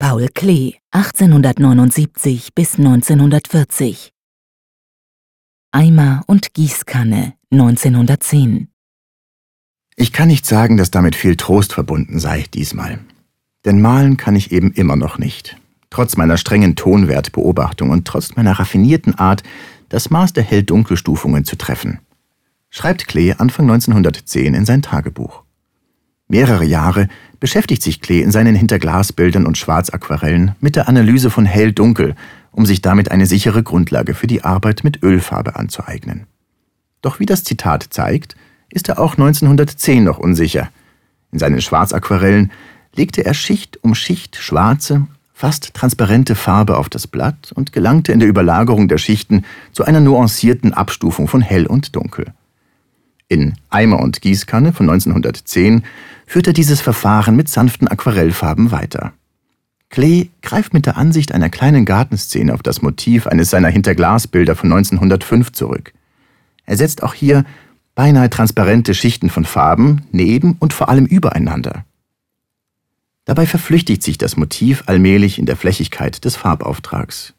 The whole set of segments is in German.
Paul Klee, 1879 bis 1940. Eimer und Gießkanne, 1910. Ich kann nicht sagen, dass damit viel Trost verbunden sei diesmal. Denn malen kann ich eben immer noch nicht. Trotz meiner strengen Tonwertbeobachtung und trotz meiner raffinierten Art, das Maß der Hell-Dunkelstufungen zu treffen. Schreibt Klee Anfang 1910 in sein Tagebuch. Mehrere Jahre beschäftigt sich Klee in seinen Hinterglasbildern und Schwarzaquarellen mit der Analyse von Hell-Dunkel, um sich damit eine sichere Grundlage für die Arbeit mit Ölfarbe anzueignen. Doch wie das Zitat zeigt, ist er auch 1910 noch unsicher. In seinen Schwarzaquarellen legte er Schicht um Schicht schwarze, fast transparente Farbe auf das Blatt und gelangte in der Überlagerung der Schichten zu einer nuancierten Abstufung von Hell und Dunkel. In Eimer und Gießkanne von 1910 führt er dieses Verfahren mit sanften Aquarellfarben weiter. Klee greift mit der Ansicht einer kleinen Gartenszene auf das Motiv eines seiner Hinterglasbilder von 1905 zurück. Er setzt auch hier beinahe transparente Schichten von Farben neben und vor allem übereinander. Dabei verflüchtigt sich das Motiv allmählich in der Flächigkeit des Farbauftrags.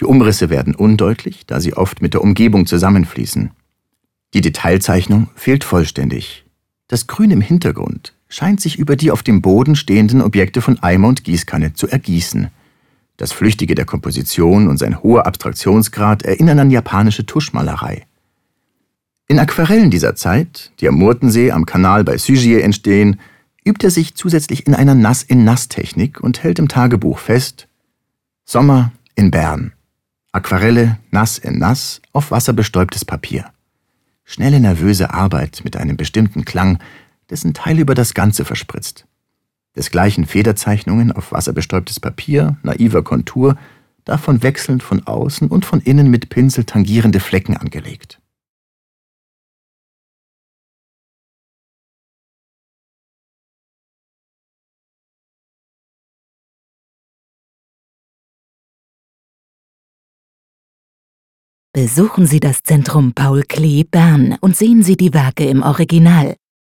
Die Umrisse werden undeutlich, da sie oft mit der Umgebung zusammenfließen. Die Detailzeichnung fehlt vollständig. Das Grün im Hintergrund scheint sich über die auf dem Boden stehenden Objekte von Eimer und Gießkanne zu ergießen. Das Flüchtige der Komposition und sein hoher Abstraktionsgrad erinnern an japanische Tuschmalerei. In Aquarellen dieser Zeit, die am Murtensee am Kanal bei Sugier entstehen, übt er sich zusätzlich in einer Nass-in-Nass-Technik und hält im Tagebuch fest: Sommer in Bern. Aquarelle Nass in Nass auf wasserbestäubtes Papier schnelle nervöse Arbeit mit einem bestimmten Klang, dessen Teil über das Ganze verspritzt. Desgleichen Federzeichnungen auf wasserbestäubtes Papier, naiver Kontur, davon wechselnd von außen und von innen mit Pinsel tangierende Flecken angelegt. Besuchen Sie das Zentrum Paul Klee Bern und sehen Sie die Werke im Original